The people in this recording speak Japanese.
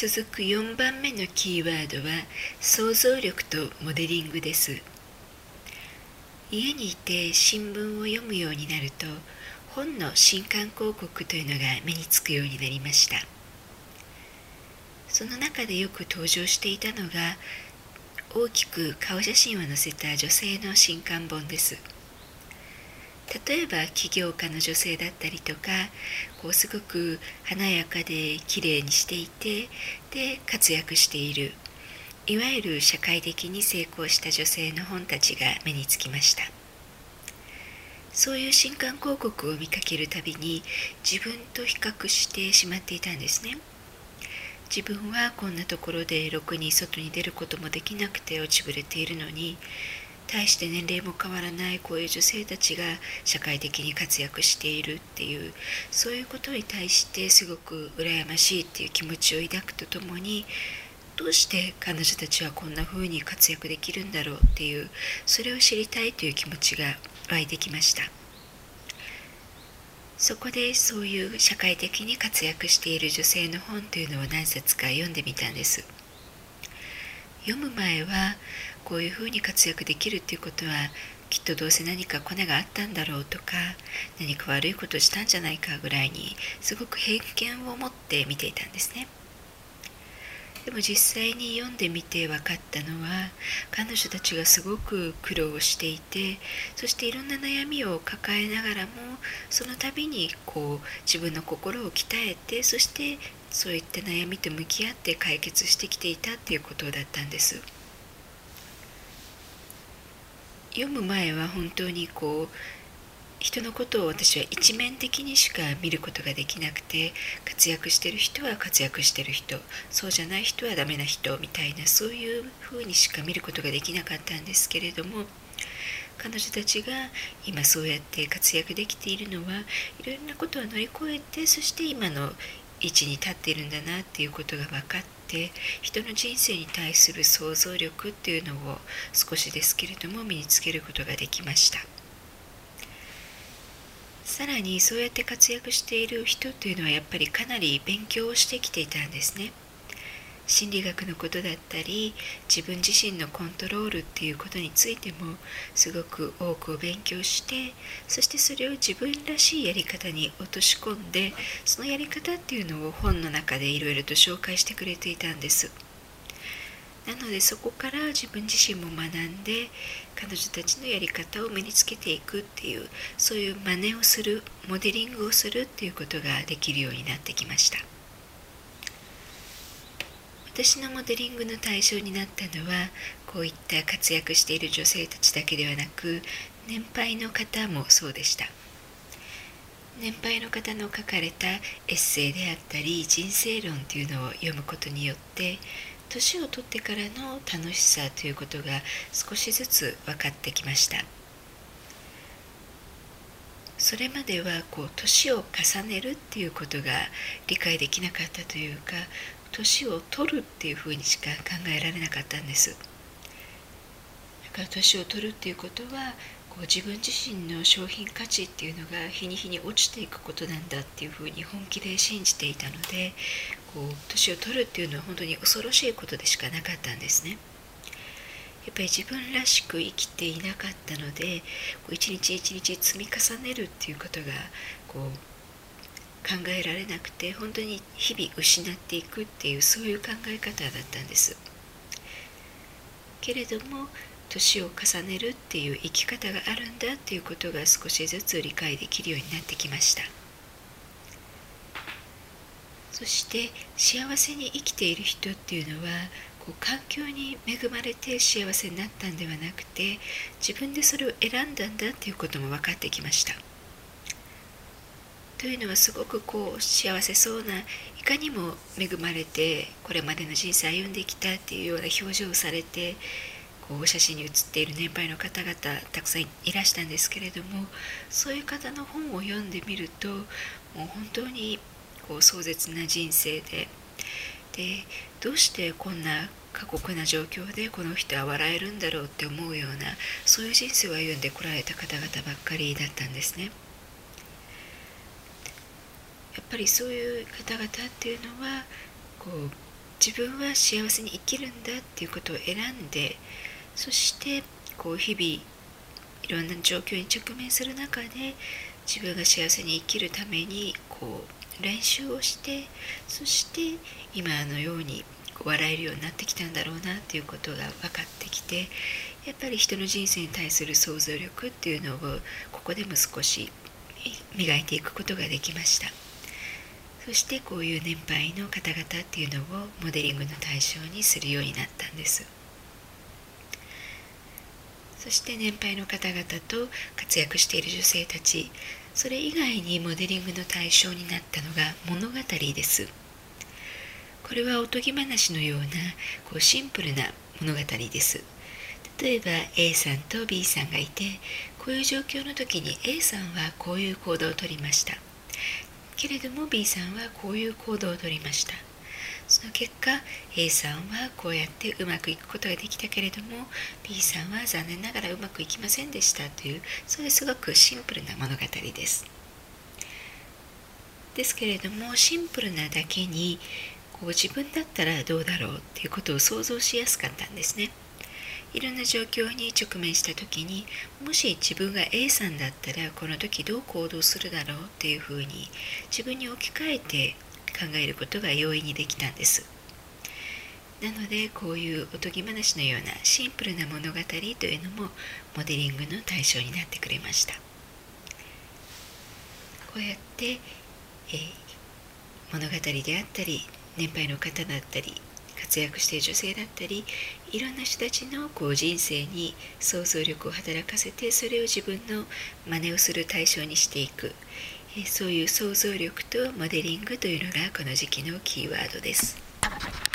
続く4番目のキーワードは想像力とモデリングです。家にいて新聞を読むようになると本の新刊広告というのが目につくようになりました。その中でよく登場していたのが大きく顔写真を載せた女性の新刊本です。例えば起業家の女性だったりとかこうすごく華やかで綺麗にしていてで活躍しているいわゆる社会的に成功した女性の本たちが目につきました。そういう新刊広告を見かけるたびに自分と比較してしまっていたんですね。自分はこんなところでろくに外に出ることもできなくて落ちぶれているのに大して年齢も変わらないこういう女性たちが社会的に活躍しているっていうそういうことに対してすごく羨ましいっていう気持ちを抱くとともにどうして彼女たちはこんな風に活躍できるんだろうっていうそれを知りたいという気持ちが湧いてきました。そこでそういう社会的に活躍している女性の本というのを何冊か読んでみたんです。読む前はこういうふうに活躍できるっていうことはきっとどうせ何かコネがあったんだろうとか何か悪いことをしたんじゃないかぐらいにすごく偏見を持って見ていたんですね。でも実際に読んでみて分かったのは彼女たちがすごく苦労していてそしていろんな悩みを抱えながらもその度にこう自分の心を鍛えてそしてそういった悩みと向き合って解決してきていたっていうことだったんです。読む前は本当にこう人のことを私は一面的にしか見ることができなくて活躍してる人は活躍してる人そうじゃない人はダメな人みたいなそういうふうにしか見ることができなかったんですけれども彼女たちが今そうやって活躍できているのはいろんなことを乗り越えてそして今の位置に立っているんだなっていうことが分かって人の人生に対する想像力っていうのを少しですけれども身につけることができました。さらにそうやって活躍している人というのはやっぱりかなり勉強をしてきていたんですね。心理学のことだったり自分自身のコントロールっていうことについてもすごく多くを勉強してそしてそれを自分らしいやり方に落とし込んでそのやり方っていうのを本の中でいろいろと紹介してくれていたんです。なのでそこから自分自身も学んで彼女たちのやり方を身につけていくっていうそういう真似をするモデリングをするっていうことができるようになってきました私のモデリングの対象になったのはこういった活躍している女性たちだけではなく年配の方もそうでした。年配の方の書かれたエッセイであったり人生論というのを読むことによって年を取ってからの楽しさということが少しずつ分かってきました。それまではこう年を重ねるっていうことが理解できなかったというか年を取るっていうふうにしか考えられなかったんですだから年を取るっていうことはこう自分自身の商品価値っていうのが日に日に落ちていくことなんだっていうふうに本気で信じていたのでこう年を取るっていうのは本当に恐ろしいことでしかなかったんですね。やっぱり自分らしく生きていなかったのでこう一日一日積み重ねるっていうことがこう考えられなくて本当に日々失っていくっていうそういう考え方だったんです。けれども年を重ねるっていう生き方があるんだっていうことが少しずつ理解できるようになってきました。そして幸せに生きている人っていうのはこう環境に恵まれて幸せになったんではなくて自分でそれを選んだんだっていうことも分かってきました。というのはすごくこう幸せそうないかにも恵まれてこれまでの人生歩んできたっていうような表情をされてこう写真に写っている年配の方々たくさんいらしたんですけれどもそういう方の本を読んでみるともう本当にこう壮絶な人生ででどうしてこんな過酷な状況でこの人は笑えるんだろうって思うようなそういう人生を歩んでこられた方々ばっかりだったんですね。ぱりそういう方々っていうのはこう自分は幸せに生きるんだっていうことを選んでそしてこう日々いろんな状況に直面する中で自分が幸せに生きるためにこう練習をしてそして今のように笑えるようになってきたんだろうなっていうことが分かってきてやっぱり人の人生に対する想像力っていうのをここでも少し磨いていくことができました。そしてこういう年配の方々っていうのをモデリングの対象にするようになったんです。そして年配の方々と活躍している女性たちそれ以外にモデリングの対象になったのが物語です。これはおとぎ話のようなこうシンプルな物語です。例えば A さんと B さんがいてこういう状況の時に A さんはこういう行動をとりました。けれども B さんはこういう行動をとりましたその結果 A さんはこうやってうまくいくことができたけれども B さんは残念ながらうまくいきませんでしたというそれすごくシンプルな物語ですですけれどもシンプルなだけにこう自分だったらどうだろうっていうことを想像しやすかったんですね。いろんな状況に直面した時にもし自分が A さんだったらこの時どう行動するだろうっていうふうに自分に置き換えて考えることが容易にできたんです。なのでこういうおとぎ話のようなシンプルな物語というのもモデリングの対象になってくれました。こうやって、えー、物語であったり年配の方だったり活躍している女性だったりいろんな人たちのこう人生に想像力を働かせてそれを自分の真似をする対象にしていくそういう想像力とモデリングというのがこの時期のキーワードです。